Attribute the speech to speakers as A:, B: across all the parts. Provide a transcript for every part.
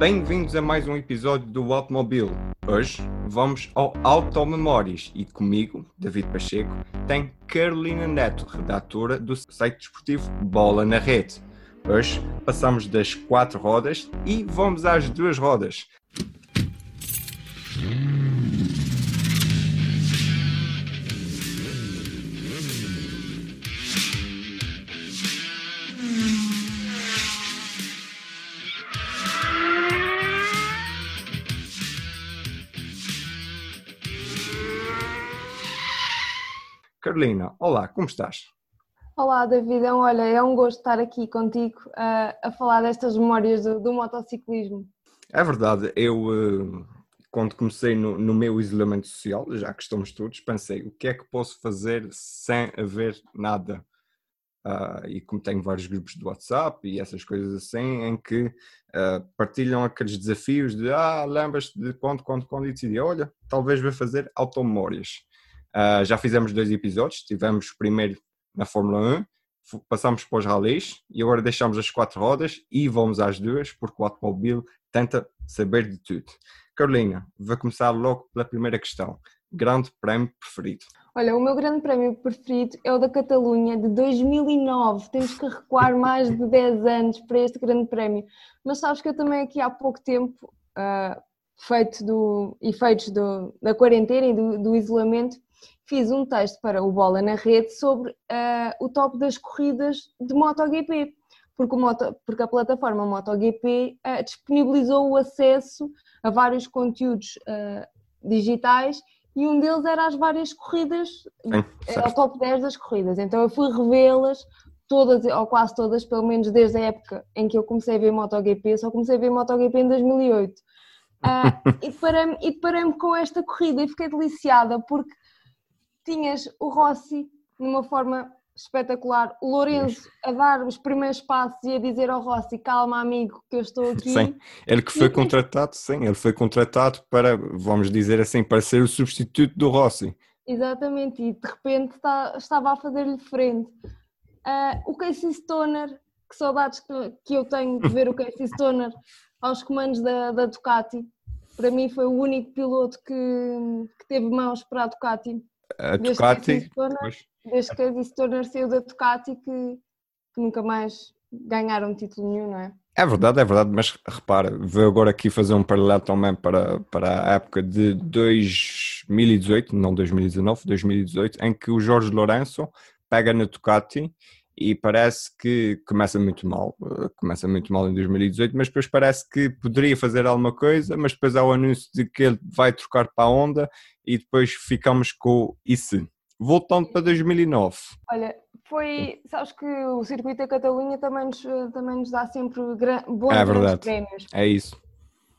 A: Bem-vindos a mais um episódio do Automobile. Hoje vamos ao Automemórias e comigo, David Pacheco, tem Carolina Neto, redatora do site desportivo Bola na Rede. Hoje passamos das quatro rodas e vamos às duas rodas. Carolina, olá, como estás?
B: Olá, Davidão. Olha, é um gosto estar aqui contigo uh, a falar destas memórias do, do motociclismo.
A: É verdade, eu uh, quando comecei no, no, meu isolamento social, já que estamos todos, pensei o que é que posso fazer sem haver nada. Uh, e como tenho vários grupos de WhatsApp e essas coisas assim, em que partilham aqueles desafios de ah, lembras-te de quando, quando, quando, e decidi, olha, talvez vou fazer automemórias. Uh, já fizemos dois episódios, tivemos primeiro na Fórmula 1, passamos para os rallies e agora deixamos as quatro rodas e vamos às duas, porque o automóvel tenta saber de tudo. Carolina, vou começar logo pela primeira questão. Grande prémio preferido?
B: Olha, o meu grande prémio preferido é o da Catalunha de 2009. Temos que recuar mais de 10 anos para este grande prémio. Mas sabes que eu também aqui há pouco tempo, uh, feito do, efeitos do, da quarentena e do, do isolamento, fiz um texto para o Bola na Rede sobre uh, o top das corridas de MotoGP, porque, Moto, porque a plataforma MotoGP uh, disponibilizou o acesso a vários conteúdos uh, digitais e um deles era as várias corridas, era o top 10 das corridas. Então eu fui revê-las todas, ou quase todas, pelo menos desde a época em que eu comecei a ver MotoGP, só comecei a ver MotoGP em 2008. Uh, e deparei-me deparei com esta corrida e fiquei deliciada porque tinhas o Rossi numa forma espetacular, o Lourenço a dar os primeiros passos e a dizer ao Rossi, calma amigo, que eu estou aqui.
A: Sim, ele que foi contratado, sim, ele foi contratado para, vamos dizer assim, para ser o substituto do Rossi.
B: Exatamente, e de repente está, estava a fazer-lhe frente. Uh, o Casey Stoner, que saudades que, que eu tenho de ver o Casey Stoner aos comandos da, da Ducati, para mim foi o único piloto que, que teve mãos para a Ducati
A: a Ducati.
B: Desde que a Distorner saiu da Ducati que, que nunca mais ganharam título nenhum, não é?
A: É verdade, é verdade, mas repara, vou agora aqui fazer um paralelo também para, para a época de 2018, não 2019, 2018, em que o Jorge Lourenço pega na Ducati e parece que começa muito mal, começa muito mal em 2018, mas depois parece que poderia fazer alguma coisa, mas depois há o anúncio de que ele vai trocar para a Honda e depois ficamos com isso. Voltando para 2009.
B: Olha, foi, sabes que o circuito da Catalunha também nos, também nos dá sempre bons
A: é verdade.
B: prémios.
A: É isso.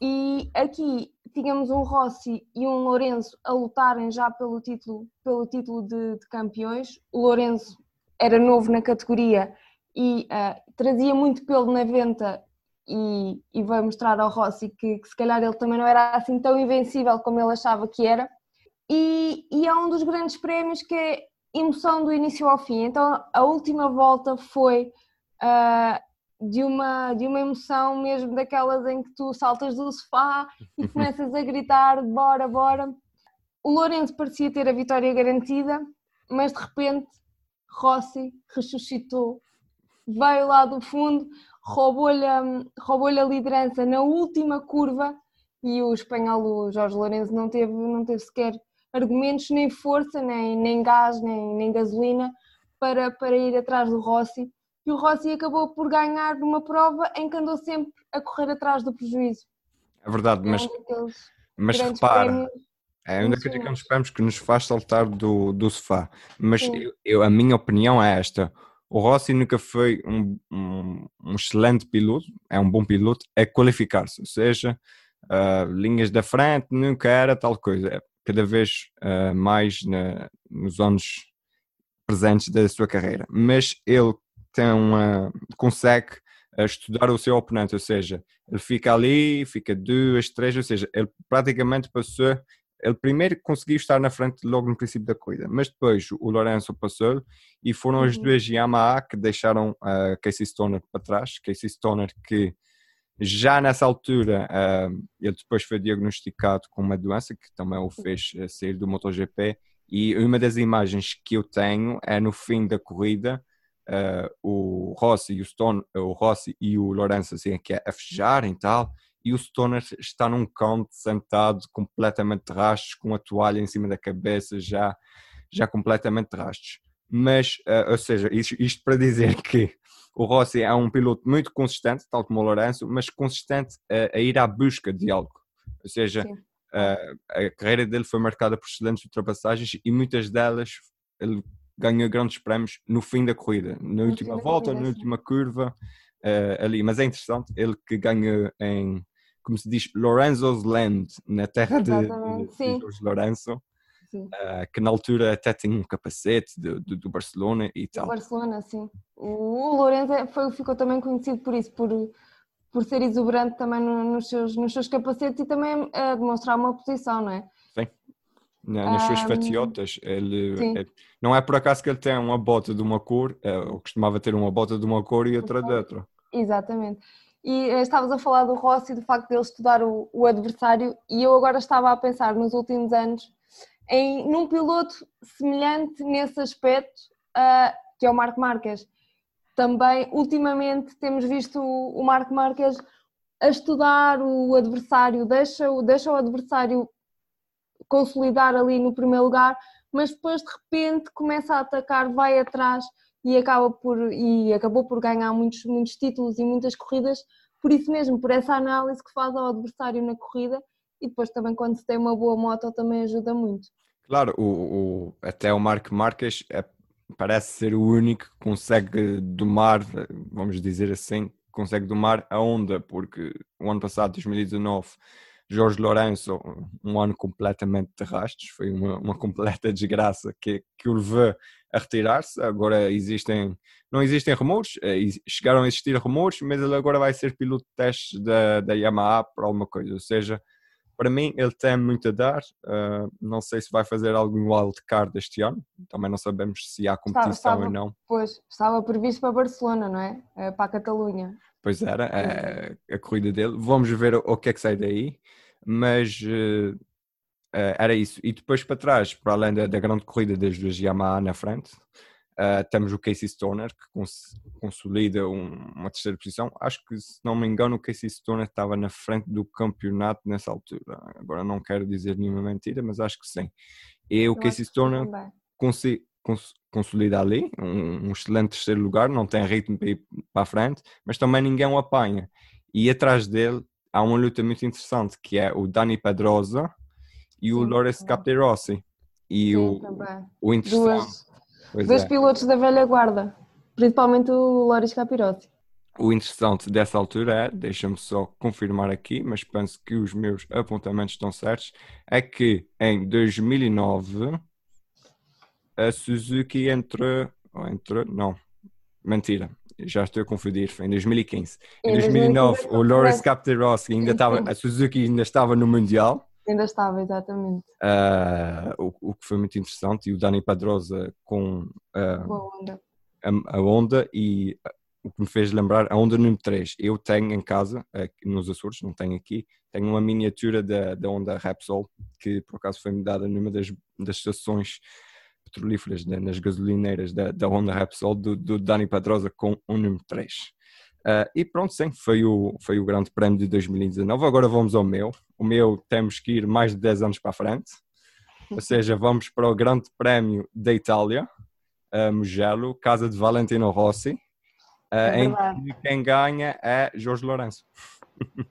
B: E aqui tínhamos um Rossi e um Lourenço a lutarem já pelo título, pelo título de, de campeões. O Lourenço era novo na categoria e uh, trazia muito pelo na venta e, e veio mostrar ao Rossi que, que, se calhar ele também não era assim tão invencível como ele achava que era. E, e é um dos grandes prémios que é emoção do início ao fim. Então a última volta foi uh, de, uma, de uma emoção mesmo daquelas em que tu saltas do sofá e começas a gritar bora, bora. O Lourenço parecia ter a vitória garantida, mas de repente Rossi ressuscitou, veio lá do fundo, roubou-lhe roubou a liderança na última curva e o espanhol, o Jorge Lourenço, não teve, não teve sequer argumentos, nem força, nem, nem gás, nem, nem gasolina para, para ir atrás do Rossi. E o Rossi acabou por ganhar numa prova em que andou sempre a correr atrás do prejuízo.
A: É verdade, mas, mas repara, prémios é a única coisa que nós esperamos que nos faz saltar do, do sofá. Mas eu, eu, a minha opinião é esta. O Rossi nunca foi um, um, um excelente piloto, é um bom piloto, é qualificar-se, ou seja, uh, linhas da frente, nunca era tal coisa. É cada vez uh, mais na, nos anos presentes da sua carreira. Mas ele tem uma, consegue uh, estudar o seu oponente, ou seja, ele fica ali, fica duas, três, ou seja, ele praticamente passou ele primeiro conseguiu estar na frente logo no princípio da corrida, mas depois o Lourenço passou e foram uhum. as duas Yamaha que deixaram a uh, Casey Stoner para trás. Casey Stoner que Já nessa altura, uh, ele depois foi diagnosticado com uma doença que também o fez sair do MotoGP. E uma das imagens que eu tenho é no fim da corrida, uh, o Rossi e o Stone, o Rossi e o Lourenço assim a festejarem e tal, e o Stoner está num canto sentado completamente de rastros, com a toalha em cima da cabeça já, já completamente de rastros. Mas, uh, ou seja, isto, isto, para dizer que o Rossi é um piloto muito consistente, tal como o Lourenço, mas consistente a, a ir à busca de algo. Ou seja, uh, a carreira dele foi marcada por excelentes ultrapassagens e muitas delas ele ganhou grandes prémios no fim da corrida, na última volta, na última curva, uh, ali. Mas é interessante, ele que ganha em, como se diz, Lorenzo's Land, na terra de, de, de Lorenzo, uh, que na altura até tinha um capacete do, do, do Barcelona e tal.
B: Do Barcelona, sim. O Lorenzo é, foi, ficou também conhecido por isso, por, por ser exuberante também nos seus, nos seus capacetes e também a demonstrar uma posição, não é?
A: Sim nas suas um, fatiotas. Ele, é, não é por acaso que ele tem uma bota de uma cor, eu é, costumava ter uma bota de uma cor e outra de outra.
B: Exatamente. E eh, estavas a falar do Rossi, do facto de ele estudar o, o, adversário, e eu agora estava a pensar nos últimos anos em num piloto semelhante nesse aspecto, uh, que é o Marco Marques. Também, ultimamente, temos visto o, o Marco Marques a estudar o adversário, deixa, deixa o adversário consolidar ali no primeiro lugar, mas depois de repente começa a atacar, vai atrás e acaba por e acabou por ganhar muitos, muitos títulos e muitas corridas, por isso mesmo, por essa análise que faz ao adversário na corrida e depois também quando se tem uma boa moto também ajuda muito.
A: Claro, o, o até o Marco Marques é, parece ser o único que consegue domar, vamos dizer assim, consegue domar a onda, porque o ano passado, 2019, Jorge Lourenço, um ano completamente de rastros, foi uma, uma completa desgraça que, que o levou a retirar-se. Agora existem, não existem rumores, eh, chegaram a existir rumores, mas ele agora vai ser piloto de testes da, da Yamaha para alguma coisa. Ou seja, para mim ele tem muito a dar. Uh, não sei se vai fazer algum wildcard este ano, também não sabemos se há competição estava,
B: ou
A: não.
B: Pois, estava previsto para Barcelona, não é? Eh, para a Catalunha.
A: Pois era, a, a corrida dele. Vamos ver o, o que é que sai daí mas uh, uh, era isso. E depois para trás, para além da, da grande corrida das duas Yamaha na frente, uh, temos o Casey Stoner, que cons consolida um, uma terceira posição. Acho que, se não me engano, o Casey Stoner estava na frente do campeonato nessa altura. Agora não quero dizer nenhuma mentira, mas acho que sim. E o Casey Stoner cons consolida ali, um, um, excelente terceiro lugar, não tem ritmo para ir para a frente, mas também ninguém o apanha. E atrás dele há uma luta muito interessante que é o Dani Pedrosa e o Loris Capirossi. E Sim, o, também. o interessante.
B: Duas, dois é. pilotos da velha guarda, principalmente o Loris Capirossi.
A: O interessante dessa altura é, deixa-me só confirmar aqui, mas penso que os meus apontamentos estão certos, é que em 2009 a Suzuki entrou, entrou não, mentira, já estou a confundir, foi em 2015. Em, em 2009, 2009 o Loris Captirossi ainda estava, a Suzuki ainda estava no Mundial.
B: Ainda estava, exatamente.
A: Uh, o, o, que foi muito interessante, e o Dani Padrosa com, uh,
B: a, onda.
A: A, a, onda e o que me fez lembrar a onda número 3. Eu tenho em casa, nos Açores, não tenho aqui, tenho uma miniatura da, da onda Repsol, que por acaso foi-me dada numa das, das estações petrolíferas né, nas gasolineiras da, da Honda Repsol do, do Dani Pedrosa com o número 3. Uh, e pronto, sim, foi o, foi o grande prémio de 2019. Agora vamos ao meu. O meu temos que ir mais de 10 anos para a frente. Ou seja, vamos para o grande prémio da Itália, uh, Mugello, casa de Valentino Rossi, uh, é em que quem ganha é Jorge Lourenço.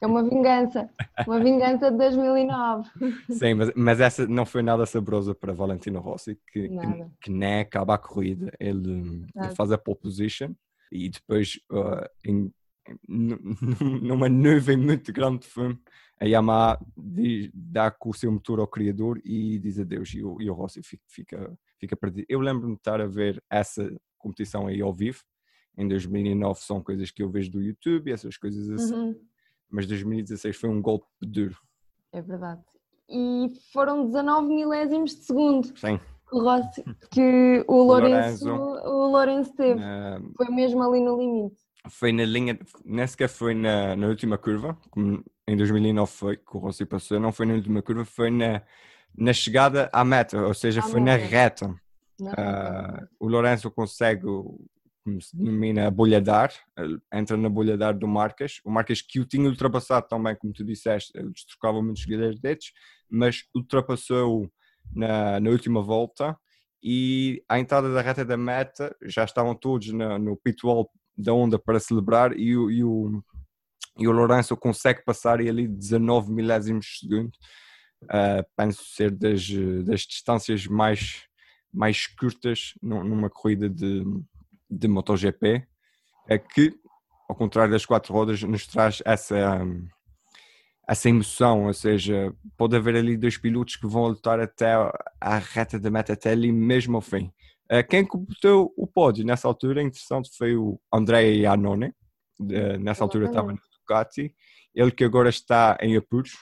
B: É uma vingança, uma vingança de 2009.
A: Sim, mas, mas essa não foi nada saborosa para Valentino Rossi, que, que, que, nem acaba a corrida. Ele, ele, faz a pole position e depois, uh, em, numa nuvem muito grande de fumo, a Yamaha diz, dá com o seu motor ao criador e diz adeus. E o, e o Rossi fica, fica, perdido. Eu lembro-me de estar a ver essa competição aí ao vivo. Em 2009 são coisas que eu vejo do YouTube, essas coisas assim. Uhum mas 2016 foi um golpe duro.
B: É verdade. E foram 19 milésimos de segundo.
A: Sim.
B: Rossi, que o Lourenço, o Lourenço teve. Uh, foi mesmo ali no limite.
A: foi na linha, nem sequer foi na, na última curva, como em 2009 foi, que o Rossi passou, não foi na última curva, foi na, na chegada à meta, ou seja, foi na reta. Uh, o Lourenço consegue, como se denomina, a bolha dar, entra na bolha dar do Marques. O Marques que o tinha ultrapassado também, como tu disseste, eles trocavam muitos dedos, mas ultrapassou na, na última volta e à entrada da reta da meta já estavam todos na, no pit wall da onda para celebrar e o, e o, e o Lourenço consegue passar e ali 19 milésimos de segundo. Uh, penso ser das, das distâncias mais, mais curtas numa corrida de, de MotoGP, é que, ao contrário das quatro rodas, nos traz essa, essa emoção, ou seja, pode haver ali dois pilotos que vão lutar até a reta da meta, até ali mesmo ao fim. Uh, quem completou o pódio nessa altura, interessante, foi o Andrea Iannone, nessa altura estava no Ducati, ele que agora está em apuros,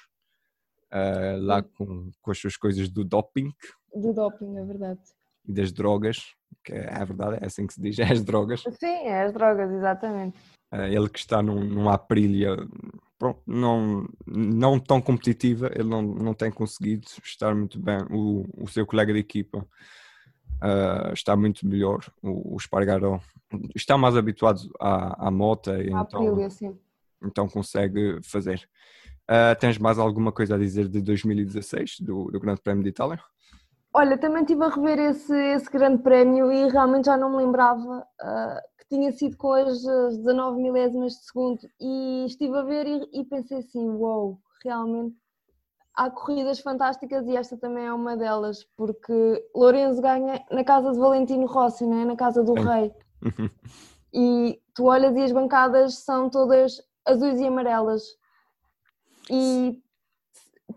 A: uh, lá com, com as suas coisas do doping.
B: Do doping, é verdade.
A: E das drogas, que é, é verdade, é assim que se diz, é as drogas.
B: Sim, é as drogas, exatamente.
A: ele que está num, numa Aprilia pronto, não, não tão competitiva, ele não, não tem conseguido estar muito bem. O, o seu colega de equipa uh, está muito melhor, o, o Espargaró está mais habituado à, à moto e então, sim. então consegue fazer. Uh, tens mais alguma coisa a dizer de 2016, do, do Grande Prémio de Itália?
B: Olha, também estive a rever esse, esse grande prémio e realmente já não me lembrava uh, tinha sido com as 19 milésimas de segundo e estive a ver e, e pensei assim, uau, wow, realmente há corridas fantásticas e esta também é uma delas, porque Lourenço ganha na casa de Valentino Rossi, né? na casa do Sim. rei. e tu olhas e as bancadas são todas azuis e amarelas. E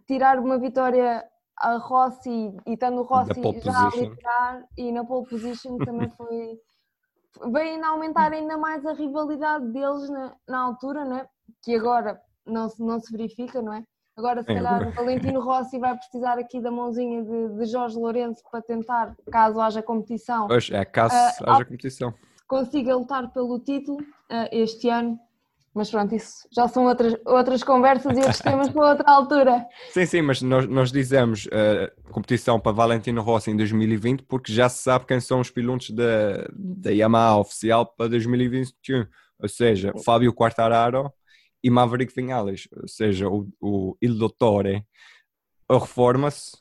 B: tirar uma vitória a Rossi e estando o Rossi já a liderar e na pole position também foi vem a aumentar ainda mais a rivalidade deles na, na altura, não é? que agora não se, não se verifica, não é? Agora, se é, calhar, o Valentino Rossi vai precisar aqui da mãozinha de, de Jorge Lourenço para tentar, caso haja competição.
A: Pois é, caso uh, haja competição.
B: Consiga lutar pelo título uh, este ano mas pronto, isso já são outras, outras conversas e outros temas para outra altura.
A: Sim, sim, mas nós, nós dizemos uh, competição para Valentino Rossi em 2020 porque já se sabe quem são os pilotos da, da Yamaha oficial para 2021. Ou seja, Fábio Quartararo e Maverick Vinales. Ou seja, o, o Il Dottore reforma-se.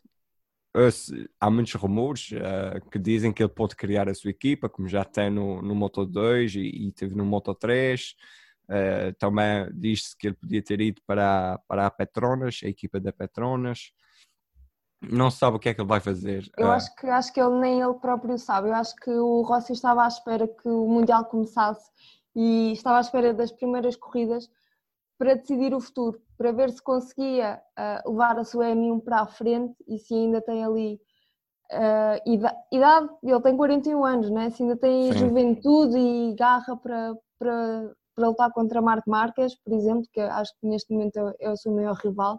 A: Há muitos rumores uh, que dizem que ele pode criar a sua equipa, como já tem no, no Moto 2 e, e teve no Moto 3 Uh, também diz-se que ele podia ter ido para, para a Petronas, a equipa da Petronas. Não sabe o que é que ele vai fazer.
B: Eu uh, acho, que, acho que ele nem ele próprio sabe. Eu acho que o Rossi estava à espera que o Mundial começasse e estava à espera das primeiras corridas para decidir o futuro, para ver se conseguia uh, levar a sua M1 para a frente e se ainda tem ali idade, ele tem 41 anos, né? se ainda tem Sim. juventude e garra para, para para lutar contra Marco Marques, por exemplo, que acho que neste momento é, é o seu maior rival.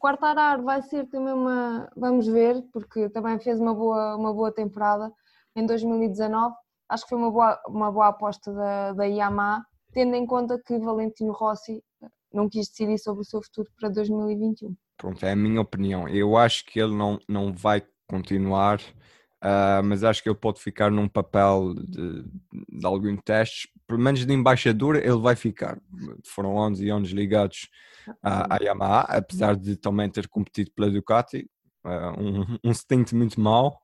B: Quartararo vai ser também uma, vamos ver, porque também fez uma boa, uma boa temporada em 2019. Acho que foi uma boa, uma boa aposta da, da Yamaha, tendo em conta que Valentino Rossi não quis decidir sobre o seu futuro para 2021.
A: Pronto, é a minha opinião. Eu acho que ele não, não vai continuar Uh, mas acho que ele pode ficar num papel de, de alguns testes, pelo menos de embaixador ele vai ficar. Foram 11 anos ligados à, à Yamaha, apesar de também ter competido pela Ducati, uh, um, um stint muito mau,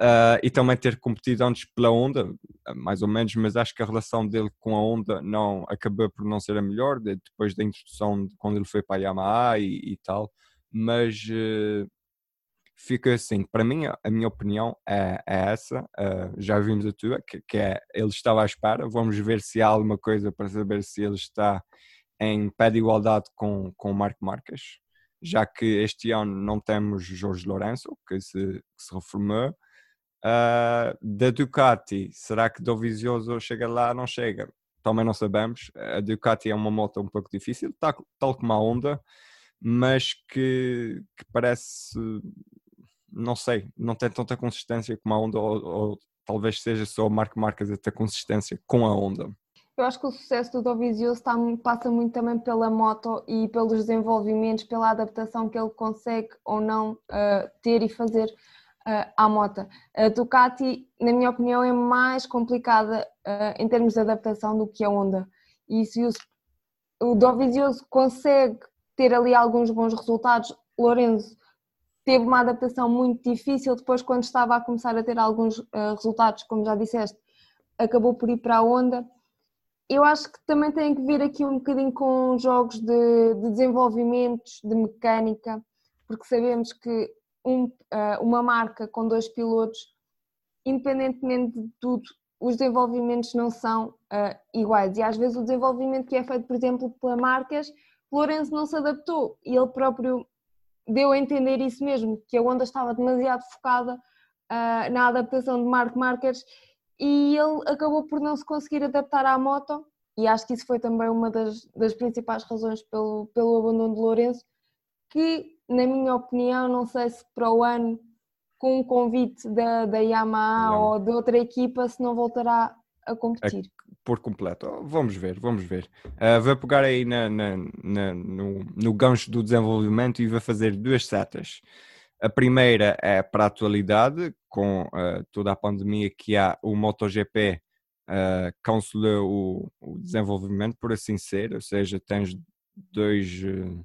A: uh, e também ter competido antes pela Honda, mais ou menos, mas acho que a relação dele com a Honda não, acabou por não ser a melhor, de, depois da introdução, de, quando ele foi para a Yamaha e, e tal, mas fica assim, para mim, a minha opinião é, é essa, uh, já vimos a tua, que, que, é, ele estava à espera, vamos ver se há alguma coisa para saber se ele está em pé de igualdade com, com o Marco Marques, já que este ano não temos Jorge Lourenço, que se, que se reformou, uh, da Ducati, será que Dovizioso chega lá? Não chega, também não sabemos, a Ducati é uma moto um pouco difícil, tal, tal como a Honda, mas que, que parece não sei, não tem tanta consistência como a Honda, ou, ou talvez seja só o Marco Marques a ter consistência com a Honda.
B: eu acho que o sucesso do Dovizioso está, passa muito também pela moto e pelos desenvolvimentos, pela adaptação que ele consegue ou não uh, ter e fazer uh, à moto. A Ducati, na minha opinião, é mais complicada uh, em termos de adaptação do que a Honda. E se o, o Dovizioso consegue ter ali alguns bons resultados, Lorenzo teve uma adaptação muito difícil depois quando estava a começar a ter alguns resultados, como já disseste, acabou por ir para a Honda eu acho que também tem que vir aqui um bocadinho com jogos de, de desenvolvimentos, de mecânica, porque sabemos que um, uh, uma marca com dois pilotos, independentemente de tudo, os desenvolvimentos não são uh, iguais. E às vezes o desenvolvimento que é feito, por exemplo, pela marcas, Lourenço não se adaptou e ele próprio deu a entender isso mesmo, que a Honda estava demasiado focada uh, na adaptação de Mark Marques e ele acabou por não se conseguir adaptar à moto e acho que isso foi também uma das, das principais razões pelo, pelo abandono de Lourenço, que na minha opinião, não sei se para o ano com um convite da, da Yamaha não. ou de outra equipa se não voltará a competir.
A: Por completo. Vamos ver, vamos ver. Uh, vou pegar aí na, na, na, no, no gancho do desenvolvimento e vou fazer duas setas. A primeira é para a atualidade, com uh, toda a pandemia que há, o MotoGP uh, cancelou o, o, desenvolvimento, por assim ser, ou seja, tens dois, uh,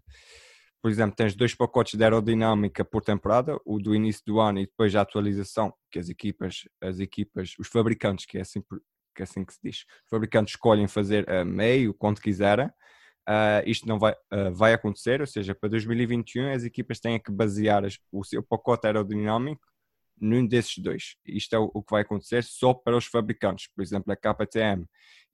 A: por exemplo, tens dois pacotes de aerodinâmica por temporada, o do início do ano e depois a atualização, que as equipas, as equipas, os fabricantes, que é assim, que, é assim que se diz, os fabricantes escolhem fazer a meio, quando quiserem, Uh, isto não vai, uh, vai acontecer, ou seja, para 2021 as equipas têm que basear as, o seu pacote aerodinâmico num desses dois. Isto é o, o, que vai acontecer só para os fabricantes, por exemplo, a KTM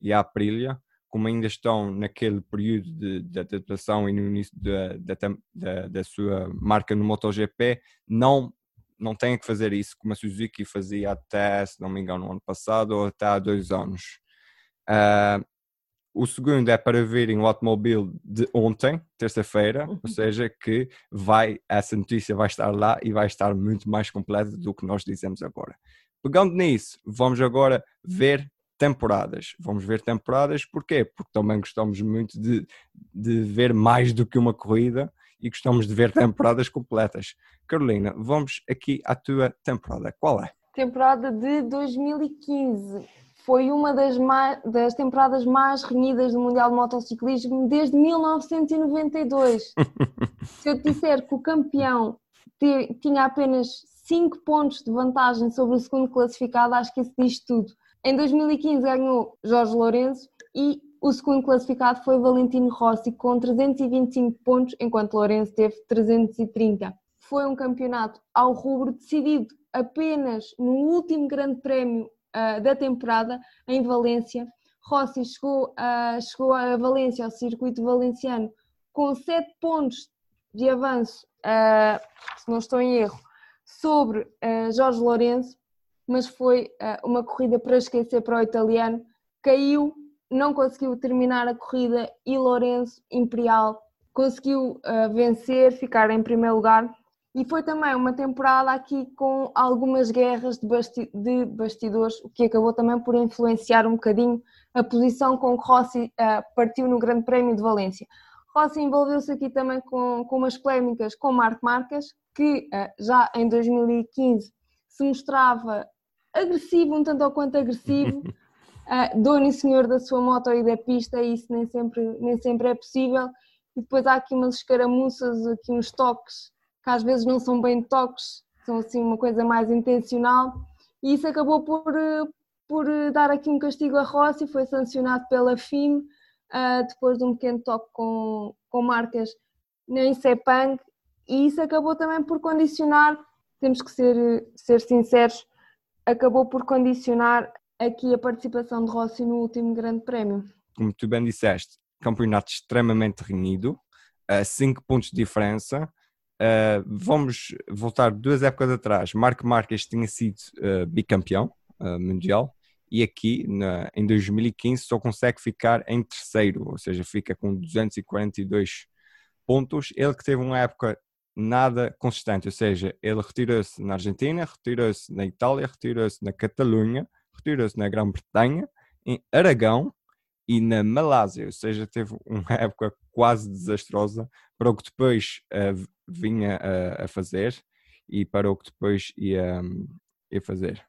A: e a Aprilia, como ainda estão naquele período de, de adaptação e no início da, da, sua marca no MotoGP, não, não têm que fazer isso como a Suzuki fazia até, se não me engano, no ano passado ou até há dois anos. Uh, o segundo é para verem o automóvel de ontem, terça-feira, ou uhum. seja, que vai, essa notícia vai estar lá e vai estar muito mais completa do que nós dizemos agora. Pegando nisso, vamos agora ver temporadas. Vamos ver temporadas, porquê? Porque também gostamos muito de, de ver mais do que uma corrida e gostamos de ver temporadas completas. Carolina, vamos aqui à tua temporada. Qual é?
B: Temporada de 2015 foi uma das, mais, das temporadas mais renhidas do Mundial de Motociclismo desde 1992. Se eu te disser que o campeão tinha apenas 5 pontos de vantagem sobre o segundo classificado, acho que isso diz tudo. Em 2015 ganhou Jorge Lourenço e o segundo classificado foi Valentino Rossi com 325 pontos, enquanto Lourenço teve 330. Foi um campeonato ao rubro decidido apenas no último grande prémio uh, da temporada em Valência. Rossi chegou, uh, chegou a Valência, ao circuito valenciano, com 7 pontos de avanço, uh, se não estou em erro, sobre Jorge Lourenço, mas foi uma corrida para esquecer para o italiano. Caiu, não conseguiu terminar a corrida e Lourenço Imperial conseguiu vencer, ficar em primeiro lugar e foi também uma temporada aqui com algumas guerras de, basti de bastidores, o que acabou também por influenciar um bocadinho a posição com que Rossi uh, partiu no Grande Prémio de Valência. Rossi envolveu-se aqui também com, com umas polémicas com Marco Marques, que uh, já em 2015 se mostrava agressivo, um tanto ou quanto agressivo, uh, dono e senhor da sua moto e da pista, e isso nem sempre, nem sempre é possível. E depois há aqui umas escaramuças, aqui uns toques que às vezes não são bem toques, são assim uma coisa mais intencional, e isso acabou por, eh, por eh, dar aqui um castigo a Rossi, foi sancionado pela FIM, uh, depois de um pequeno toque com, com marcas em Sepang, e isso acabou também por condicionar, temos que ser, ser sinceros, acabou por condicionar aqui a participação de Rossi no último grande prémio.
A: Como tu bem disseste, campeonato extremamente renhido, 5 pontos de diferença, vamos voltar duas épocas atrás. Marco Marques tinha sido bicampeão mundial e aqui na, em 2015 só consegue ficar em terceiro, ou seja, fica com 242 pontos. Ele que teve uma época nada consistente, ou seja, ele retirou-se na Argentina, retirou-se na Itália, retirou-se na Catalunha, retirou-se na Grã-Bretanha, em Aragão e na Malásia, ou seja, teve uma época quase desastrosa para o que depois uh, vinha a, fazer e para o que depois ia, ia fazer.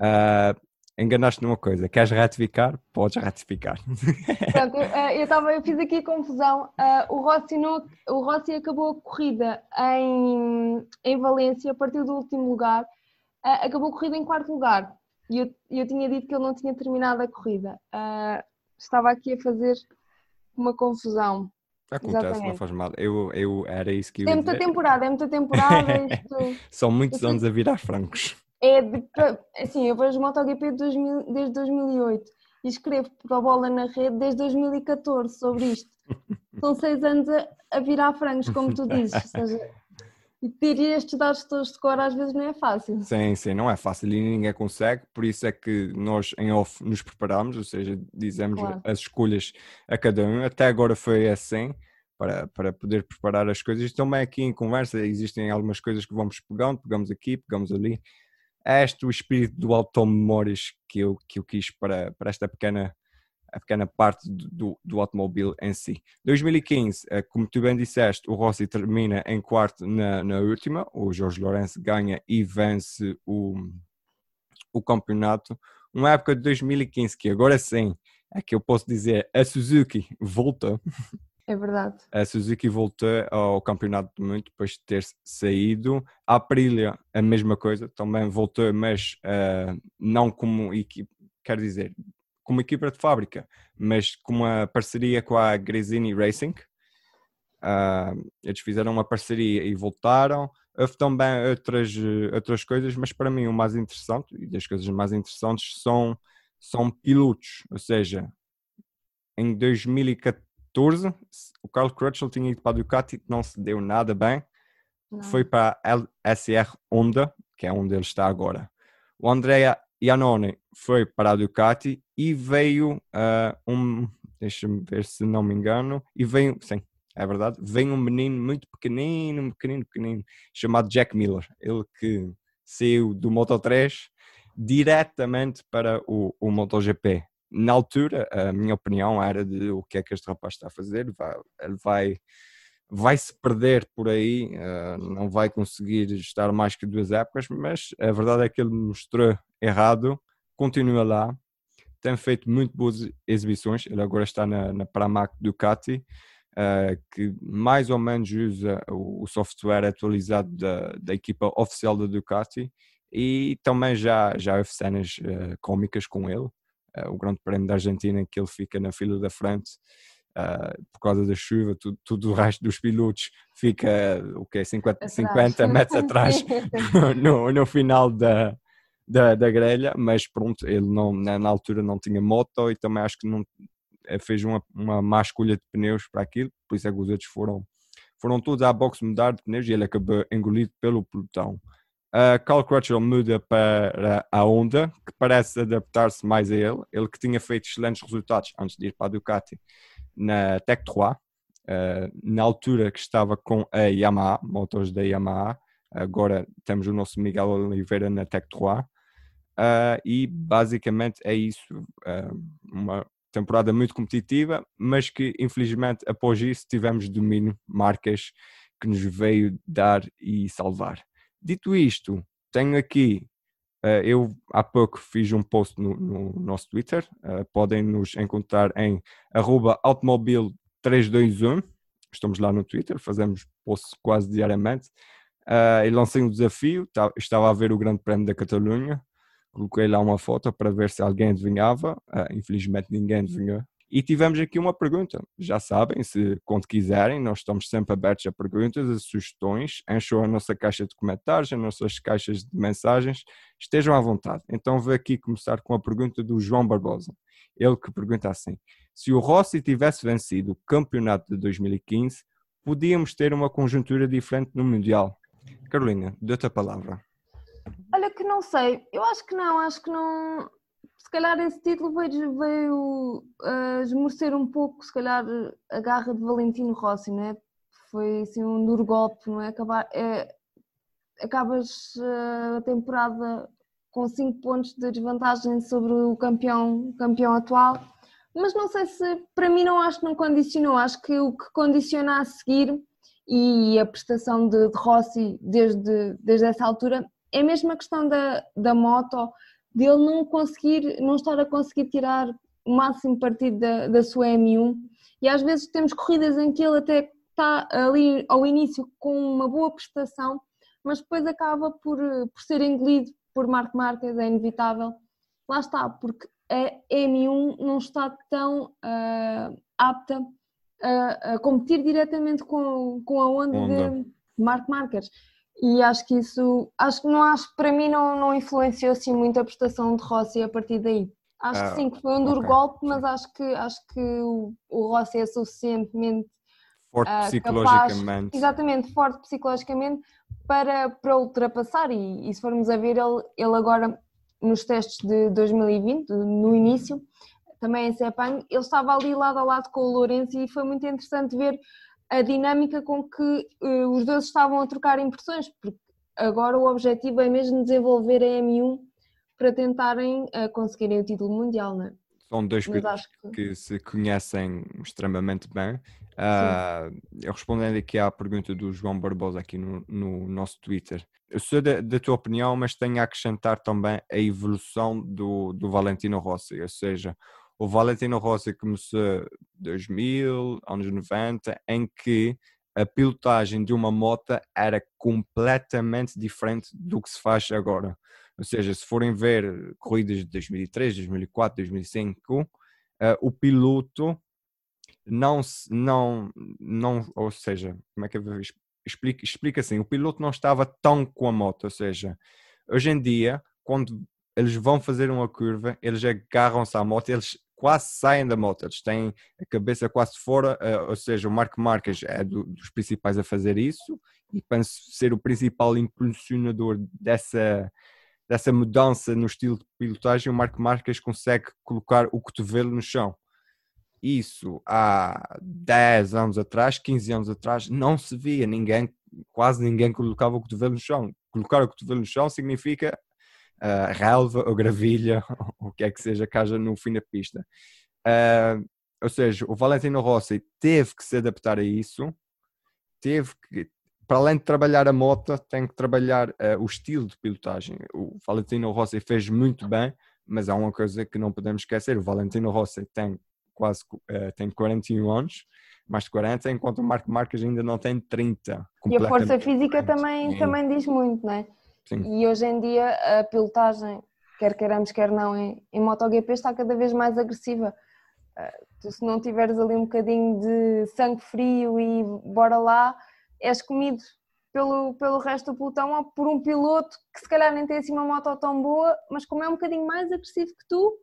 A: Uh, enganaste numa coisa, queres ratificar? Podes ratificar.
B: Pronto, eu, estava, eu fiz aqui a confusão. Uh, o, Rossi não, o Rossi acabou a corrida em, em Valência, a partir do último lugar, uh, acabou a corrida em quarto lugar. E eu, eu tinha dito que ele não tinha terminado a corrida. Uh, estava aqui a fazer uma confusão.
A: Acontece, Exatamente. não faz mal. Eu, eu era isso que eu
B: É muita dizer. temporada, é muita temporada. Isto...
A: São muitos anos a virar francos.
B: É de, assim, eu vejo MotoGP de 2000, desde 2008 e escrevo para a bola na rede desde 2014 sobre isto. São seis anos a, a virar francos, como tu dizes. Ou seja, e ter estes dados todos de cor às vezes não é fácil.
A: Sim, sim, não é fácil e ninguém consegue, por isso é que nós em off nos preparamos, ou seja, dizemos claro. as escolhas a cada um. Até agora foi assim, para, para poder preparar as coisas. Também aqui em conversa existem algumas coisas que vamos pegando, pegamos aqui, pegamos ali. É este o espírito do automemórias que eu, que eu quis para, para esta pequena a pequena parte do, do automóvel em si. 2015, eh, como tu bem disseste, o Rossi termina em quarto na, na última, o Jorge Lourenço ganha e vence o, o campeonato. Uma época de 2015 que agora sim é que eu posso dizer a Suzuki voltou.
B: É verdade.
A: A Suzuki voltou ao campeonato do mundo depois de ter saído. A Aprilia, a mesma coisa, também voltou, mas uh, não como equipe, quer dizer, como equipa de fábrica, mas com uma parceria com a Gresini Racing. Uh, eles fizeram uma parceria e voltaram. Houve também outras, outras coisas, mas para mim o mais interessante, e das coisas mais interessantes, são, são pilotos. Ou seja, em 2014, o Carl Crutchlow tinha ido para a Ducati, não se deu nada bem. Não. Foi para a SR Honda, que é onde ele está agora. O Andrea Iannone foi para a Ducati e veio uh, um, deixa-me ver se não me engano, e veio, sim, é verdade, veio um menino muito pequenino, pequenino, pequenino, chamado Jack Miller, ele que saiu do Moto 3 diretamente para o, o MotoGP. Na altura, a minha opinião era de o que é que este rapaz está a fazer, vai, ele vai vai se perder por aí, uh, não vai conseguir estar mais que duas épocas, mas a verdade é que ele mostrou errado, continua lá, tem feito muito boas exibições, ele agora está na, na Pramac Ducati, uh, que mais ou menos usa o, software atualizado da, da, equipa oficial da Ducati e também já, já houve cenas uh, cómicas com ele, o Grande Prémio da Argentina que ele fica na fila da frente Uh, por causa da chuva, tudo, tudo, o resto dos pilotos fica o que 50, 50 metros atrás no, no final da, da, da grelha, mas pronto, ele não, na, altura não tinha moto e também acho que não eh, fez uma, uma má escolha de pneus para aquilo, por isso é que os outros foram, foram todos à boxe mudar de pneus e ele acabou engolido pelo pelotão. Uh, Carl Crutchlow muda para a Honda, que parece adaptar-se mais a ele. Ele que tinha feito excelentes resultados antes de ir para a Ducati na Tech 3, uh, na altura que estava com a Yamaha, motores da Yamaha. Agora temos o nosso Miguel Oliveira na Tech 3. Uh, e basicamente é isso. Uh, uma temporada muito competitiva, mas que infelizmente após isso tivemos domínio, marcas que nos veio dar e salvar. Dito isto, tenho aqui, eu há pouco fiz um post no, no nosso Twitter, podem nos encontrar em automobil321, estamos lá no Twitter, fazemos posts quase diariamente. Uh, e lancei um desafio, estava a ver o Grande Prémio da Catalunha, coloquei lá uma foto para ver se alguém adivinhava, infelizmente ninguém adivinhou. E tivemos aqui uma pergunta, já sabem, se quando quiserem, nós estamos sempre abertos a perguntas, a sugestões, encham a nossa caixa de comentários, as nossas caixas de mensagens, estejam à vontade. Então vou aqui começar com a pergunta do João Barbosa, ele que pergunta assim, se o Rossi tivesse vencido o campeonato de 2015, podíamos ter uma conjuntura diferente no Mundial? Carolina, dou-te a palavra.
B: Olha que não sei, eu acho que não, acho que não. Se calhar esse título veio, veio uh, esmorecer um pouco, se calhar, a garra de Valentino Rossi, não é? Foi assim um duro golpe, não é? Acabar, é acabas uh, a temporada com 5 pontos de desvantagem sobre o campeão, campeão atual, mas não sei se, para mim não acho que não condicionou, acho que o que condiciona a seguir e a prestação de, de Rossi desde, desde essa altura é mesmo a questão da, da moto, dele não conseguir, não estar a conseguir tirar o máximo partido da, da sua M1 e às vezes temos corridas em que ele até está ali ao início com uma boa prestação, mas depois acaba por, por ser engolido por Marco Marques, é inevitável. Lá está, porque a M1 não está tão uh, apta a, a, competir diretamente com, com a onda, onda. de Marco Marques. E acho que isso, acho que não acho, para mim não, não influenciou assim muito a prestação de Rossi a partir daí. Acho ah, que sim, que foi um duro okay. golpe, mas acho que, acho que o, o Rossi é suficientemente
A: forte uh, psicologicamente. Capaz,
B: exatamente, forte psicologicamente para, para ultrapassar. E, e, se formos a ver, ele, ele agora nos testes de 2020, no início, também em Sepang, ele estava ali lado a lado com o Lourenço e foi muito interessante ver a dinâmica com que uh, os dois estavam a trocar impressões, porque agora o objetivo é mesmo desenvolver a M1 para tentarem uh, conseguirem o título mundial, não é?
A: São dois pilotos que... que... se conhecem extremamente bem. Uh, eu respondendo aqui à pergunta do João Barbosa aqui no, no nosso Twitter, eu sou da, da, tua opinião, mas tenho a acrescentar também a evolução do, do Valentino Rossi, ou seja, o Valentino Rossi começou 2000, anos 90, em que a pilotagem de uma moto era completamente diferente do que se faz agora. Ou seja, se forem ver corridas de 2003, 2004, 2005, uh, o piloto não, não, não, ou seja, como é que eu explica, explica assim, o piloto não estava tão com a moto, ou seja, hoje em dia, quando eles vão fazer uma curva, eles agarram-se à moto, eles quase saem da moto, eles têm a cabeça quase fora, uh, ou seja, o Marco Marques é do, dos principais a fazer isso e penso ser o principal impulsionador dessa, dessa mudança no estilo de pilotagem, o Marco Marques consegue colocar o cotovelo no chão. Isso há 10 anos atrás, 15 anos atrás, não se via ninguém, quase ninguém colocava o cotovelo no chão. Colocar o cotovelo no chão significa uh, relva ou gravilha, ou o que é que seja que haja no fim da pista. Uh, ou seja, o Valentino Rossi teve que se adaptar a isso, teve que, para além de trabalhar a moto, tem que trabalhar uh, o estilo de pilotagem. O Valentino Rossi fez muito bem, mas há uma coisa que não podemos esquecer: o Valentino Rossi tem quase uh, tem 41 anos, mais de 40, enquanto o Marco Marques ainda não tem 30.
B: E a força física também, também diz muito, não é? Sim. E hoje em dia a pilotagem, quer queiramos, quer não, em, em MotoGP está cada vez mais agressiva. Uh, tu, se não tiveres ali um bocadinho de sangue frio e bora lá, és comido pelo, pelo resto do pelotão ou por um piloto que se calhar nem tem assim uma moto tão boa, mas como é um bocadinho mais agressivo que tu,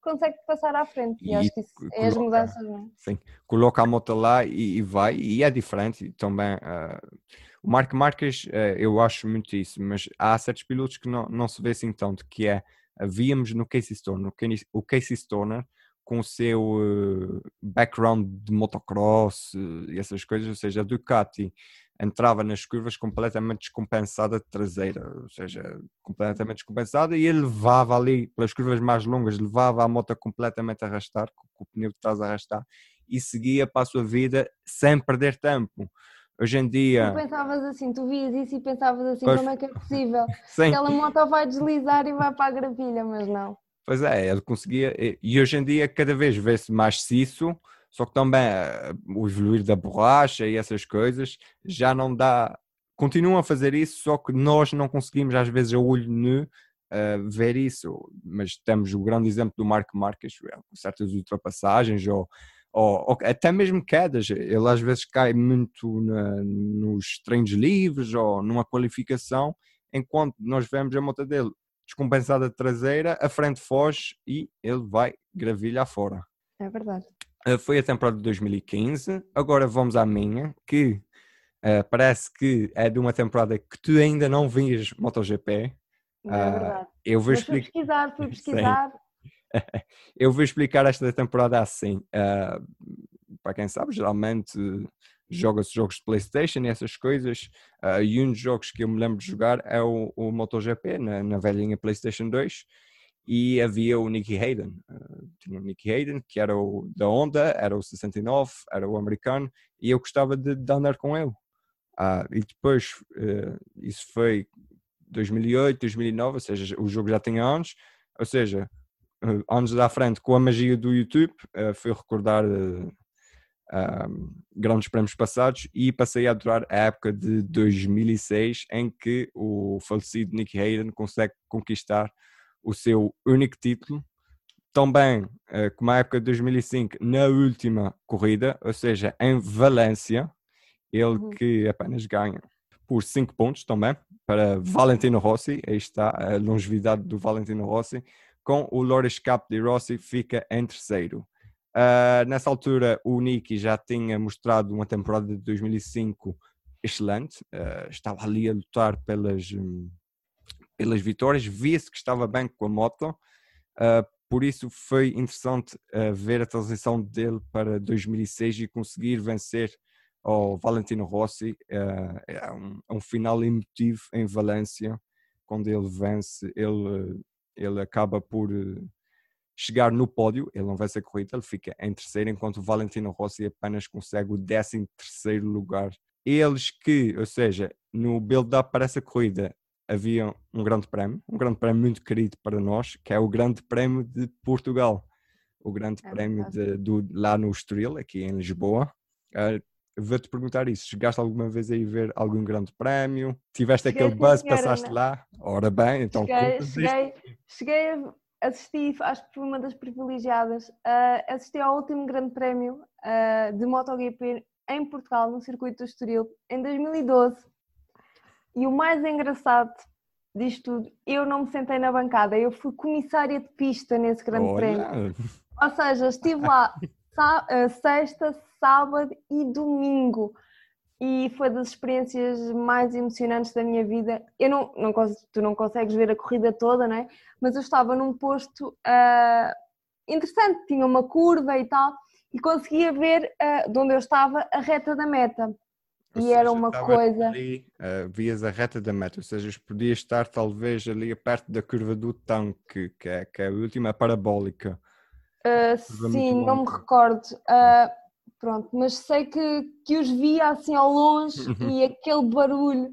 B: consegue passar à frente. E, e acho que isso coloca, é as mudanças, não é?
A: Sim, coloca a moto lá e, e vai, e é diferente também. Uh, o Marco Marques, uh, eu acho muito isso, mas há certos pilotos que não, não se vê assim tanto, que é, víamos no Casey Stoner, o Casey Stoner, com o seu uh, background de motocross uh, e essas coisas, ou seja, a Ducati entrava nas curvas completamente descompensada de traseira, ou seja, completamente descompensada e ele levava ali, pelas curvas mais longas, levava a moto completamente a arrastar, com o pneu de trás a arrastar e seguia para a sua vida sem perder tempo. Hoje em dia.
B: Tu pensavas assim, tu vias isso e pensavas assim, pois... como é que é possível? Sim. Aquela moto vai deslizar e vai para a gravilha, mas não.
A: Pois é, ele conseguia, e hoje em dia cada vez vê-se mais isso, só que também uh, o evoluir da borracha e essas coisas já não dá. Continuam a fazer isso, só que nós não conseguimos, às vezes, a olho nu, uh, ver isso. Mas temos o grande exemplo do Marco Marques, com certas ultrapassagens ou, ou, ou, até mesmo quedas. Ele às vezes cai muito na, nos treinos livres ou numa qualificação, enquanto nós vemos a moto dele descompensada traseira, a frente foge e ele vai gravilha fora.
B: É verdade.
A: Uh, foi a temporada de 2015. Agora vamos à minha, que uh, parece que é de uma temporada que tu ainda não vias MotoGP.
B: Não é verdade.
A: eu vou
B: explicar. Fui pesquisar, fui pesquisar.
A: eu vou explicar esta temporada assim. para quem sabe, geralmente joga-se jogos de Playstation e essas coisas, uh, e um dos jogos que eu me lembro de jogar é o, o MotoGP, na, na velhinha Playstation 2, e havia o Nicky Hayden. Uh, tinha o Nicky Hayden, que era o da Honda, era o 69, era o americano, e eu gostava de, de andar com ele. Uh, e depois, uh, isso foi 2008, 2009, ou seja, o jogo já tinha anos, ou seja, anos da frente com a magia do YouTube, foi recordar grandes prémios passados e passei a adorar a época de 2006 em que o falecido Nick Hayden consegue conquistar o seu único título, também uh, como a época de 2005 na última corrida, ou seja, em Valência, ele uhum. que apenas ganha por 5 pontos também para Valentino Rossi, aí está a longevidade do Valentino Rossi, com o Loris Cap de Rossi fica em terceiro. Uh, nessa altura, o Nicky já tinha mostrado uma temporada de 2005 excelente, uh, estava ali a lutar pelas, um, pelas vitórias, via-se que estava bem com a moto, uh, por isso foi interessante ver a transição dele para 2006 e conseguir vencer o Valentino Rossi. é um, é um final emotivo em Valência, quando ele vence, ele, ele acaba por chegar no pódio, ele não vai ser corrida, ele fica em terceiro, enquanto o Valentino Rossi apenas consegue o 13 terceiro lugar. Eles que, ou seja, no build-up para essa corrida havia um grande prémio, um grande prémio muito querido para nós, que é o Grande Prémio de Portugal. O Grande é Prémio de, do, lá no Estoril, aqui em Lisboa. Uh, Vou-te perguntar isso. Chegaste alguma vez a ir ver algum grande prémio? Tiveste cheguei aquele buzz, passaste né? lá? Ora bem, então
B: cheguei, cheguei, cheguei, assisti, acho que fui uma das privilegiadas, uh, assisti ao último grande prémio uh, de MotoGP em Portugal, no circuito do Estoril, em 2012. E o mais engraçado disto tudo, eu não me sentei na bancada, eu fui comissária de pista nesse grande Olha. prémio. Ou seja, estive lá ah, sexta, sábado e domingo e foi das experiências mais emocionantes da minha vida. Eu não, não tu não consegues ver a corrida toda, né? Mas eu estava num posto uh, interessante, tinha uma curva e tal, e conseguia ver uh, de onde eu estava a reta da meta. Ou e seja, era uma coisa.
A: Ali, uh, vias a reta da meta, ou seja, podias estar talvez ali perto da curva do tanque, que é, que é a última parabólica.
B: Uh, sim, não me recordo. Uh, Pronto, mas sei que, que os via assim ao longe uhum. e aquele barulho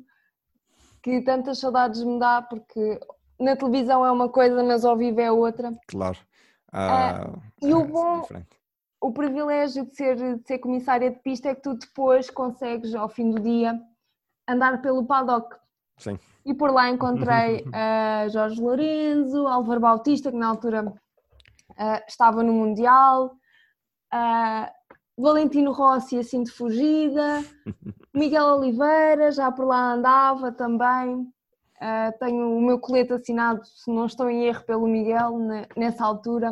B: que tantas saudades me dá, porque na televisão é uma coisa, mas ao vivo é outra.
A: Claro.
B: Ah, ah, e o bom, o privilégio de ser, de ser comissária de pista é que tu depois consegues, ao fim do dia, andar pelo paddock.
A: Sim.
B: E por lá encontrei uh, Jorge Lourenço, Álvaro Bautista, que na altura uh, estava no Mundial, uh, Valentino Rossi assim de fugida, Miguel Oliveira já por lá andava também. Uh, tenho o meu colete assinado, se não estou em erro, pelo Miguel nessa altura.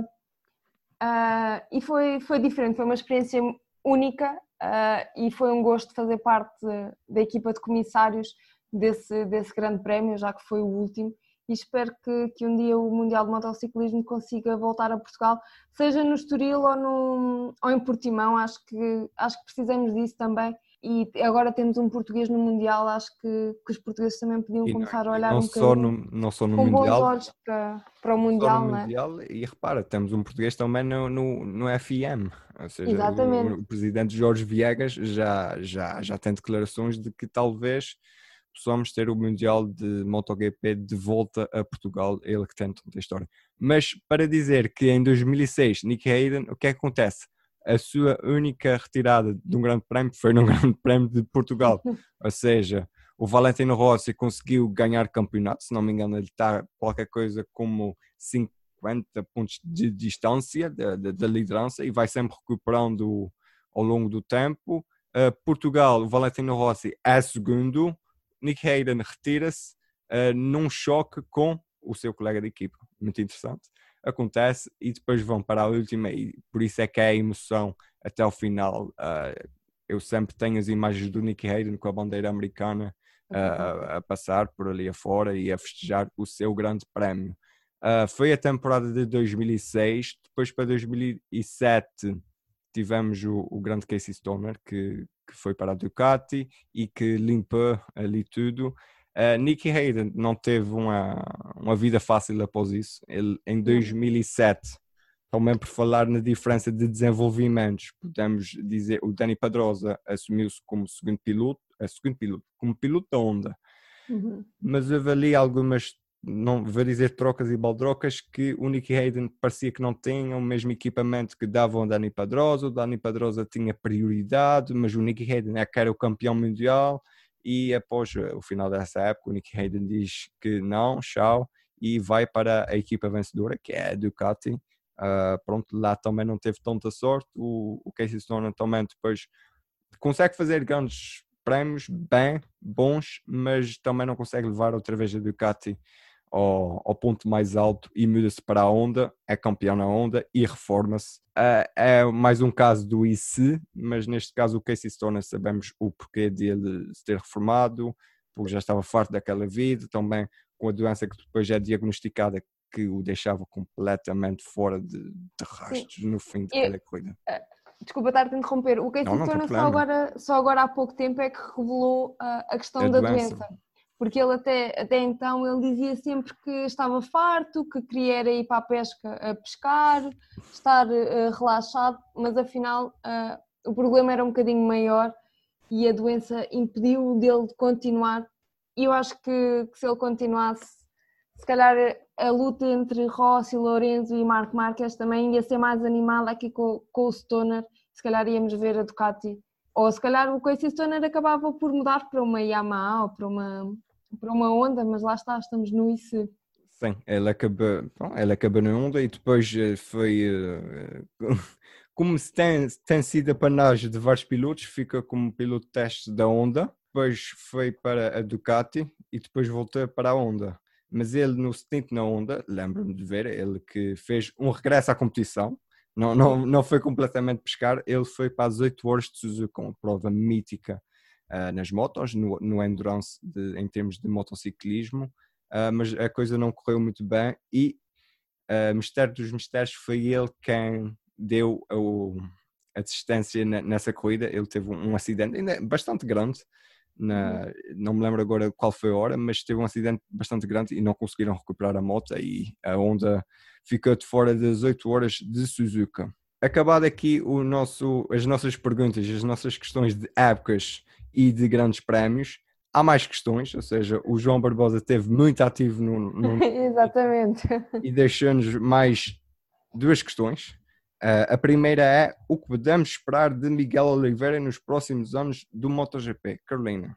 B: Uh, e foi, foi diferente, foi uma experiência única uh, e foi um gosto fazer parte da equipa de comissários desse, desse grande prémio, já que foi o último e espero que, que um dia o Mundial de Motociclismo consiga voltar a Portugal, seja no Estoril ou, no, ou em Portimão, acho que, acho que precisamos disso também. E agora temos um português no Mundial, acho que, que os portugueses também podiam e começar a olhar
A: não
B: um
A: só no, não só no com Mundial,
B: bons olhos para, para o Mundial,
A: não é? Mundial, e repara, temos um português também no, no, no FM, ou seja,
B: Exatamente.
A: O, o presidente Jorge Viegas já, já, já tem declarações de que talvez possamos ter o Mundial de MotoGP de volta a Portugal, ele que tem tanta história. Mas para dizer que em 2006, Nick Hayden, o que é que acontece? A sua única retirada de um grande prémio foi num grande prémio de Portugal. Ou seja, o Valentino Rossi conseguiu ganhar campeonato, se não me engano, ele está qualquer coisa como 50 pontos de distância da, da, da liderança e vai sempre recuperando ao longo do tempo. Uh, Portugal, o Valentino Rossi é segundo, Nick Hayden retira-se uh, num choque com o seu colega de equipa. Muito interessante. Acontece e depois vão para a última, e por isso é que é a emoção até o final. Uh, eu sempre tenho as imagens do Nick Hayden com a bandeira americana uh, a passar por ali afora e a festejar o seu grande prémio. Uh, foi a temporada de 2006, depois para 2007 tivemos o, o grande Casey Stoner, que, que foi para a Ducati e que limpou ali tudo. Uh, Nicky Hayden não teve uma, uma vida fácil após isso. Ele, em 2007, também por falar na diferença de desenvolvimentos, podemos dizer o Dani Padrosa assumiu-se como segundo piloto, a segundo piloto, como piloto da Honda. Uhum. Mas houve ali algumas, não vou dizer trocas e baldrocas, que o Nicky Hayden parecia que não tinha o mesmo equipamento que dava o Dani Padrosa. O Dani Padrosa tinha prioridade, mas o Nicky Hayden é que era o campeão mundial e após eh, o final dessa época o Nick Hayden diz que não, tchau, e vai para a equipa vencedora, que é a Ducati. Uh, pronto, lá também não teve tanta sorte. O, o Casey Stoner também depois consegue fazer grandes prémios bem bons, mas também não consegue levar outra vez a Ducati ao, ao ponto mais alto e muda-se para a Honda, é campeão na Honda e reforma-se. Uh, é mais um caso do IC, mas neste caso o Casey Stoner sabemos o porquê dele se ter reformado, porque já estava farto daquela vida, também com a doença que depois é diagnosticada que o deixava completamente fora de, de rastros no fim daquela corrida.
B: Eh, desculpa estar-te a interromper. O Casey Stoner só agora, só agora há pouco tempo é que revelou uh, a questão a da doença. doença porque ele até, até então ele dizia sempre que estava farto, que queria ir para a pesca a pescar, estar uh, relaxado, mas afinal uh, o problema era um bocadinho maior e a doença impediu dele de continuar. E eu acho que, que se ele continuasse, se calhar a luta entre Rossi, Lorenzo e Marco Marques também ia ser mais animada aqui com, com o Stoner, se calhar íamos ver a Ducati ou se calhar o Casey Stoner acabava por mudar para uma Yamaha ou para uma, para uma onda, mas lá está, estamos no IC.
A: Sim, ela acaba, ela acaba na onda e depois eh, foi. Uh, como tem, tem sido panagem de vários pilotos, fica como piloto teste da Honda, depois foi para a Ducati e depois voltou para a Honda. Mas ele no stint na Honda, lembro-me de ver, ele que fez um regresso à competição, não, não, não foi completamente pescar, ele foi para as 8 horas de Suzuka, uma prova mítica uh, nas motos, no, no endurance de, em termos de motociclismo, uh, mas a coisa não correu muito bem e uh, mistério dos mistérios foi ele quem deu a, a distância nessa corrida. Ele teve um acidente ainda bastante grande, na, não me lembro agora qual foi a hora, mas teve um acidente bastante grande e não conseguiram recuperar a moto e a Honda ficou de fora das 8 horas de Suzuka. Acabado aqui o nosso, as nossas perguntas, as nossas questões de épocas e de grandes prémios. Há mais questões, ou seja, o João Barbosa esteve muito ativo no. no...
B: Exatamente.
A: E deixou-nos mais duas questões. Uh, a primeira é o que podemos esperar de Miguel Oliveira nos próximos anos do MotoGP? Carolina.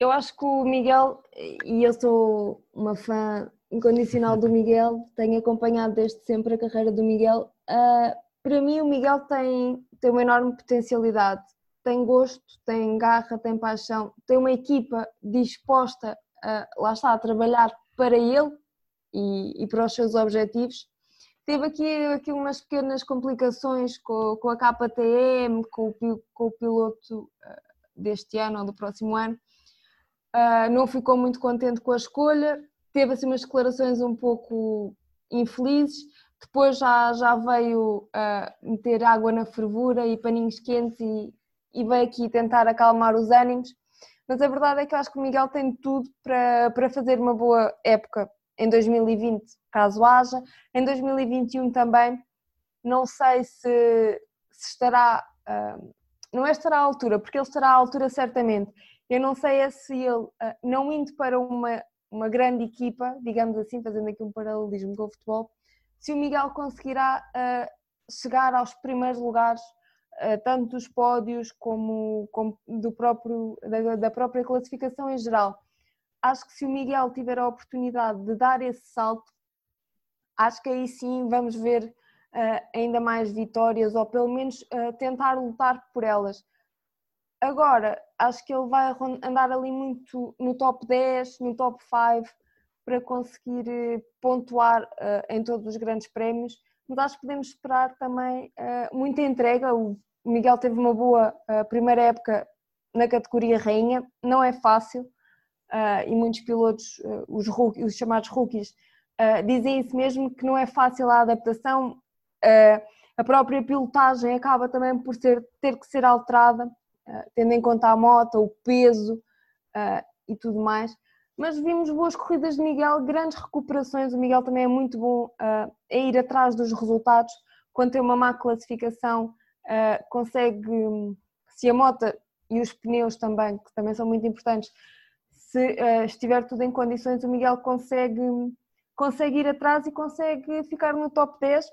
B: Eu acho que o Miguel, e eu sou uma fã incondicional do Miguel, tenho acompanhado desde sempre a carreira do Miguel. Uh, para mim, o Miguel tem, tem uma enorme potencialidade tem gosto, tem garra, tem paixão, tem uma equipa disposta a, lá está, a trabalhar para ele e, e para os seus objetivos. Teve aqui, aqui umas pequenas complicações com, com a KTM, com o, com o piloto uh, deste ano ou do próximo ano. Uh, não ficou muito contente com a escolha, teve assim umas declarações um pouco infelizes, depois já, já veio uh, meter água na fervura e paninhos quentes e, e veio aqui tentar acalmar os ânimos. Mas a verdade é que eu acho que o Miguel tem tudo para, para fazer uma boa época em 2020, caso haja. Em 2021 também, não sei se, se estará, uh, não é estará à altura, porque ele estará à altura certamente. Eu não sei é se ele, uh, não indo para uma, uma grande equipa, digamos assim, fazendo aqui um paralelismo com o futebol, se o Miguel conseguirá uh, chegar aos primeiros lugares eh, tanto dos pódios como, como do próprio, da, da, própria classificação em geral. Acho que se o Miguel tiver a oportunidade de dar esse salto, acho que aí sim vamos ver uh, ainda mais vitórias ou pelo menos tentar lutar por elas. Agora, acho que ele vai andar ali muito no top 10, no top 5 para conseguir pontuar em todos os grandes prémios mas acho que podemos esperar também uh, muita entrega. O Miguel teve uma boa uh, primeira época na categoria rainha, não é fácil uh, e muitos pilotos, os, os, chamados rookies, dizem isso mesmo que não é fácil a adaptação. a própria pilotagem acaba também por ser, ter que ser alterada, tendo em conta a moto, o peso e tudo mais. Mas vimos boas corridas de Miguel, grandes recuperações. O Miguel também é muito bom uh, a ir atrás dos resultados. Quando tem uma má classificação, uh, consegue, se a moto e os pneus também, que também são muito importantes, se uh, estiver tudo em condições, o Miguel consegue, consegue ir atrás e consegue ficar no top 10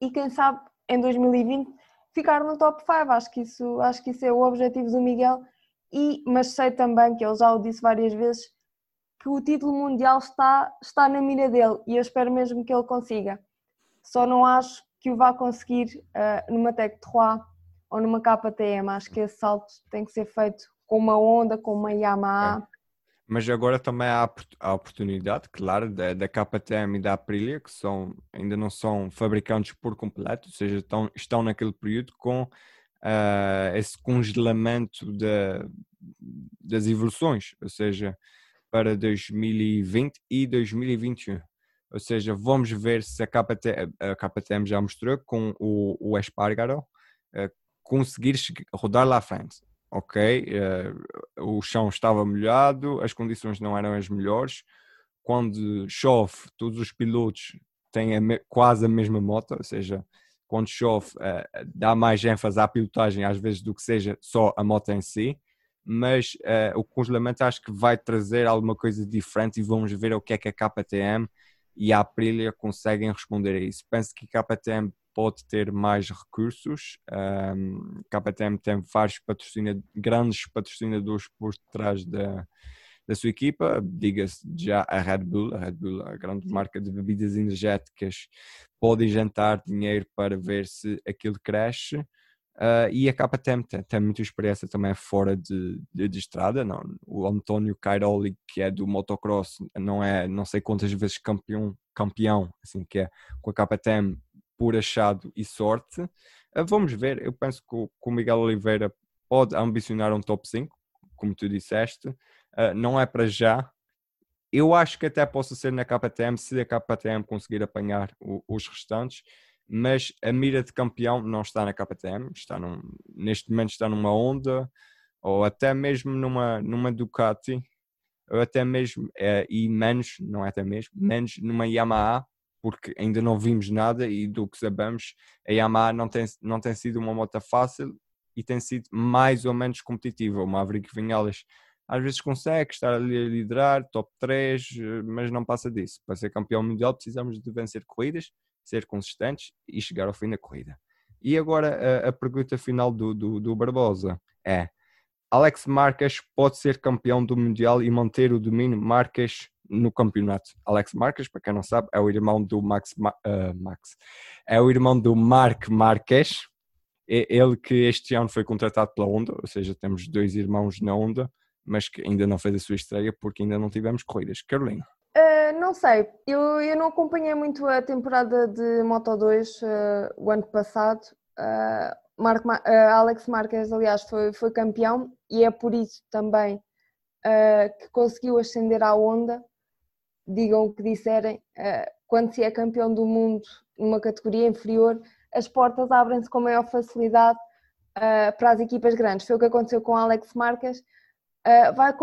B: e quem sabe em 2020 ficar no top 5. Acho que isso, acho que isso é o objetivo do Miguel, e, mas sei também que ele já o disse várias vezes que o título mundial está, está na mira dele e eu espero mesmo que ele consiga. Só não acho que o vá conseguir uh, numa Tech 3 ou numa KTM. Acho que esse salto tem que ser feito com uma Honda, com uma Yamaha. É.
A: Mas agora também há a oportunidade, claro, da, da KTM e da Aprilia, que são, ainda não são fabricantes por completo, ou seja, estão, estão naquele período com uh, esse congelamento das evoluções, ou seja, para 2020 e 2021. Ou seja, vamos ver se a KTM, a KTM já mostrou com o, o Espargaro uh, conseguir rodar lá à frente ok, uh, o chão estava molhado, as condições não eram as melhores. Quando chove, todos os pilotos têm a quase a mesma moto, ou seja, quando chove, uh, dá mais ênfase à pilotagem às vezes do que seja só a moto em si. Mas uh, o congelamento acho que vai trazer alguma coisa diferente e vamos ver o que é que a KTM e a Aprilia conseguem responder a isso. Penso que a KTM pode ter mais recursos. Um, KTM tem vários patrocina, grandes patrocinadores por trás da, da sua equipa, diga-se já a Red Bull, a Red Bull, a grande marca de bebidas energéticas, pode jantar dinheiro para ver se aquilo cresce. Uh, e a KTM tem, tem muita experiência também fora de, de, de, estrada. Não, o António Cairoli, que é do motocross, não é não sei quantas vezes campeão, campeão assim que é com a KTM, por achado e sorte. Uh, vamos ver, eu penso que o, que o, Miguel Oliveira pode ambicionar um top 5, como tu disseste, uh, não é para já. Eu acho que até possa ser na KTM se a KTM conseguir apanhar o, os restantes, mas a mira de campeão não está na KTM, está num, neste momento está numa Honda ou até mesmo numa, numa Ducati, ou até mesmo, é, e menos, não é até mesmo, menos numa Yamaha, porque ainda não vimos nada e do que sabemos, a Yamaha não tem, não tem sido uma moto fácil e tem sido mais ou menos competitiva. O Maverick Vinhales às vezes consegue estar ali a liderar, top 3, mas não passa disso. Para ser campeão mundial precisamos de vencer corridas, ser consistentes e chegar ao fim da corrida. E agora a, a pergunta final do, do, do Barbosa é Alex Marques pode ser campeão do Mundial e manter o domínio Marques no campeonato. Alex Marques, para quem não sabe, é o irmão do Max, uh, Max. é o irmão do Marc Marques, é ele que este ano foi contratado pela Honda, ou seja, temos dois irmãos na Honda, mas que ainda não fez a sua estreia porque ainda não tivemos corridas. Carolina.
B: Uh, não sei, eu, eu não acompanhei muito a temporada de Moto 2 uh, o ano passado. Uh, Alex Marques, aliás, foi, foi campeão e é por isso também que conseguiu ascender à Honda digam o que disserem, eh, quando se é campeão do mundo numa categoria inferior, as portas abrem-se com maior facilidade eh, para as equipas grandes. Foi o que aconteceu com Alex Marques. Eh, vai,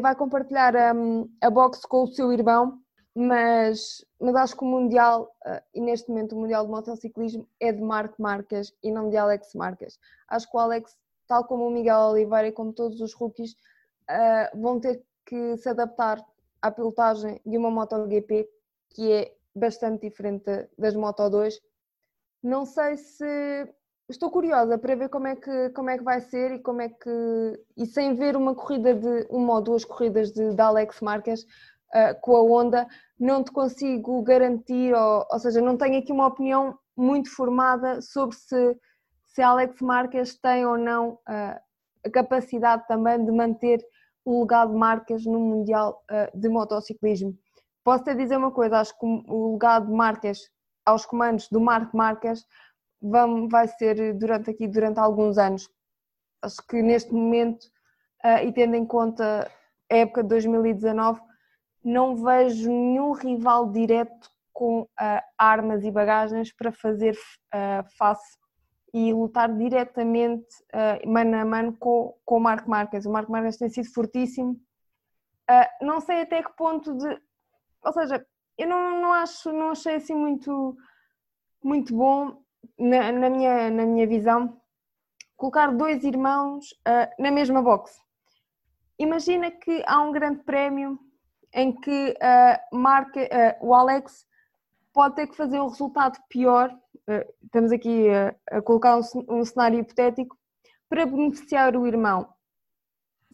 B: vai compartilhar um, a boxe com o seu irmão, mas, mas acho que o Mundial, e neste momento o Mundial de Motociclismo, é de Marc Marques e não de Alex Marques. Acho que o Alex, tal como o Miguel Oliveira e como todos os rookies, vão ter que se adaptar à pilotagem de uma MotoGP que é bastante diferente das Moto 2. Não sei se estou curiosa para ver como é que como é que vai ser e como é que e sem ver uma corrida de uma ou duas corridas de, de Alex Marques uh, com a Honda não te consigo garantir ou, ou seja não tenho aqui uma opinião muito formada sobre se se Alex Marques tem ou não uh, a capacidade também de manter o legado de marcas no Mundial uh, de Motociclismo. Posso até dizer uma coisa, acho que o legado de marcas aos comandos do Marco Marques vai ser durante aqui durante alguns anos. Acho que neste momento, uh, e tendo em conta a época de 2019, não vejo nenhum rival direto com uh, armas e bagagens para fazer face e lutar diretamente uh, mano a mano com, com o Marco Marques. O Marco Marques tem sido fortíssimo Uh, não sei até que ponto de. Ou seja, eu não, não acho, não achei assim muito, muito bom na, na minha, na minha visão colocar dois irmãos uh, na mesma box. Imagina que há um grande prémio em que uh, marca, uh, o Alex pode ter que fazer um resultado pior. Uh, estamos aqui a colocar um, um, cenário hipotético para beneficiar o irmão.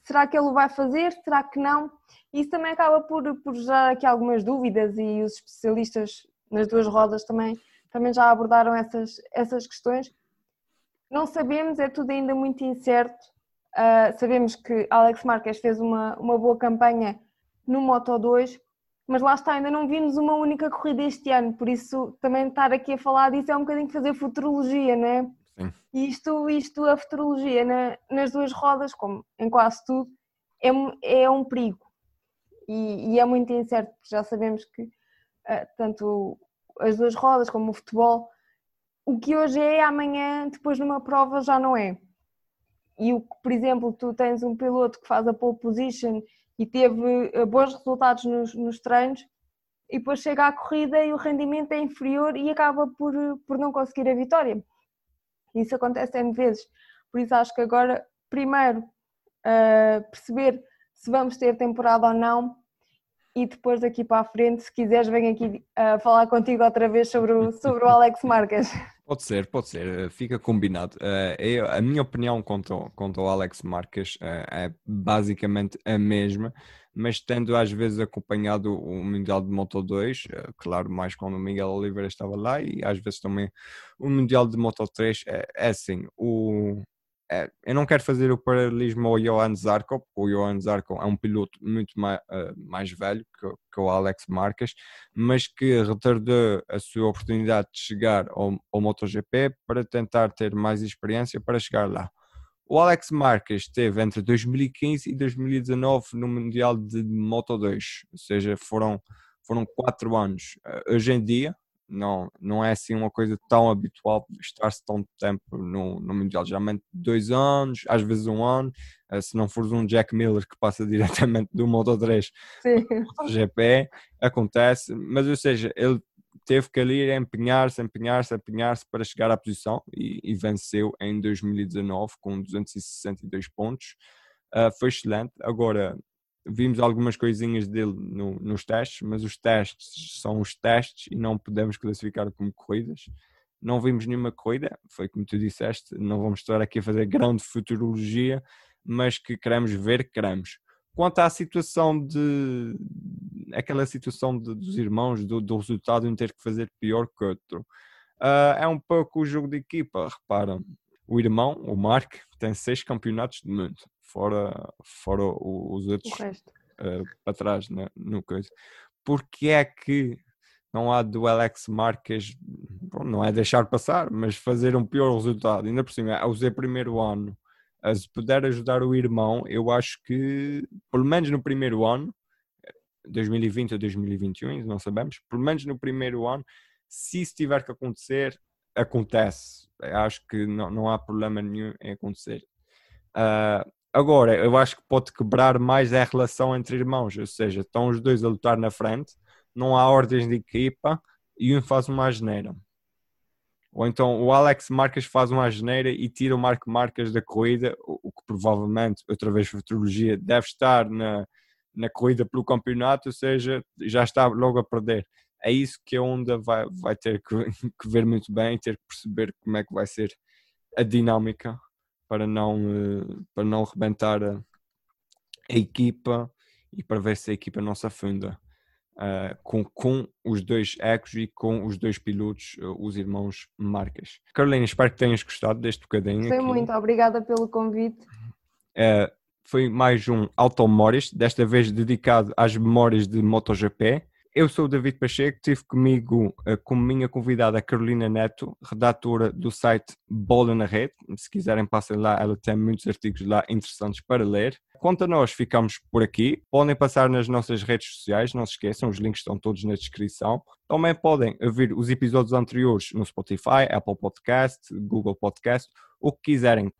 B: Será que ele o vai fazer? Será que não? Isso também acaba por, por gerar aqui algumas dúvidas e os especialistas nas duas rodas também, também já abordaram essas, essas questões. Não sabemos, é tudo ainda muito incerto. Uh, sabemos que Alex Marques fez uma, uma boa campanha no Moto 2, mas lá está, ainda não vimos uma única corrida este ano, por isso também estar aqui a falar disso é um bocadinho fazer futurologia, não é? Sim. E isto, isto, a futurologia na, nas duas rodas, como em quase tudo, é, é um perigo e, e é muito incerto, porque já sabemos que uh, tanto as duas rodas como o futebol, o que hoje é, amanhã, depois numa prova, já não é. E o por exemplo, tu tens um piloto que faz a pole position e teve eh, bons resultados nos, nos treinos e depois chega à corrida e o rendimento é inferior e acaba por, por não conseguir a vitória. Isso acontece N vezes. Por isso acho que agora, primeiro, uh, perceber se vamos ter temporada ou não e depois daqui para a frente, se quiseres, venho aqui uh, falar contigo outra vez sobre o, sobre o Alex Marques.
A: Pode ser, pode ser, eh, fica combinado. Uh, a minha opinião quanto, quanto ao Alex Marques uh, é basicamente a mesma, mas tendo às vezes acompanhado o Mundial de Moto 2, uh, claro, mais quando o Miguel Oliveira estava lá, e às vezes também o Mundial de Moto 3, é, é assim, o, é, eu não quero fazer o paralelismo ao Johan Zarco, porque o Johan Zarco é um piloto muito mais, uh, mais velho que, que, o Alex Marques, mas que retardou a sua oportunidade de chegar ao, ao MotoGP para tentar ter mais experiência para chegar lá. O Alex Marques esteve entre 2015 e 2019 no Mundial de Moto 2, ou seja, foram, foram quatro anos. Uh, hoje em dia, não, não é assim uma coisa tão habitual estar-se tão tempo no, no Mundial. Geralmente dois anos, às vezes um ano, uh, se não fores um Jack Miller que passa diretamente do Moto 3 ao GP, acontece, mas ou seja, ele teve que ali empenhar-se, empenhar-se, empenhar-se para chegar à posição e, e, venceu em 2019 com 262 pontos. Uh, foi excelente. Agora, vimos algumas coisinhas dele no, nos testes, mas os testes são os testes e não podemos classificar como corridas. Não vimos nenhuma corrida, foi como tu disseste, não vamos estar aqui a fazer grande futurologia, mas que queremos ver, queremos. Quanto à situação de aquela situação de, dos irmãos, do, do resultado em ter que fazer pior que outro, uh, é um pouco o jogo de equipa. Repara, o irmão, o Mark, tem seis campeonatos de mundo fora, fora os outros uh, para trás né, no coisa. Porque é que não há do Alex Marques, não é deixar passar, mas fazer um pior resultado, ainda por cima, ao ser primeiro ano, se puder ajudar o irmão, eu acho que, pelo menos no primeiro ano, 2020 ou 2021, não sabemos, pelo menos no primeiro ano, se isso tiver que acontecer, acontece. Eu acho que não, não há problema nenhum em acontecer. Uh, Agora, eu acho que pode quebrar mais a relação entre irmãos, ou seja, estão os dois a lutar na frente, não há ordens de equipa e um faz uma asneira. Ou então o Alex Marques faz uma asneira e tira o Marco Marques da corrida, o que provavelmente, outra vez futurologia, deve estar na, na corrida pelo campeonato, ou seja, já está logo a perder. É isso que a Honda vai, vai ter que, que ver muito bem, ter que perceber como é que vai ser a dinâmica para não, eh, para não rebentar a, a equipa e para ver se a equipa não se afunda. Uh, com, com os dois ecos e com os dois pilotos, uh, os irmãos Marques. Carolina, espero que tenhas gostado deste bocadinho.
B: Foi muito, obrigada pelo convite.
A: Uh, foi mais um Automóris, desta vez dedicado às memórias de MotoGP. Eu sou o David Pacheco, tive comigo uh, como minha convidada a Carolina Neto, redatora do site Bola na Rede. Se quiserem, passem lá, ela tem muitos artigos lá interessantes para ler. Quanto a nós, ficamos por aqui. Podem passar nas nossas redes sociais, não se esqueçam, os links estão todos na descrição. Também podem ouvir os episódios anteriores no Spotify, Apple Podcast, Google Podcast, o que quiserem.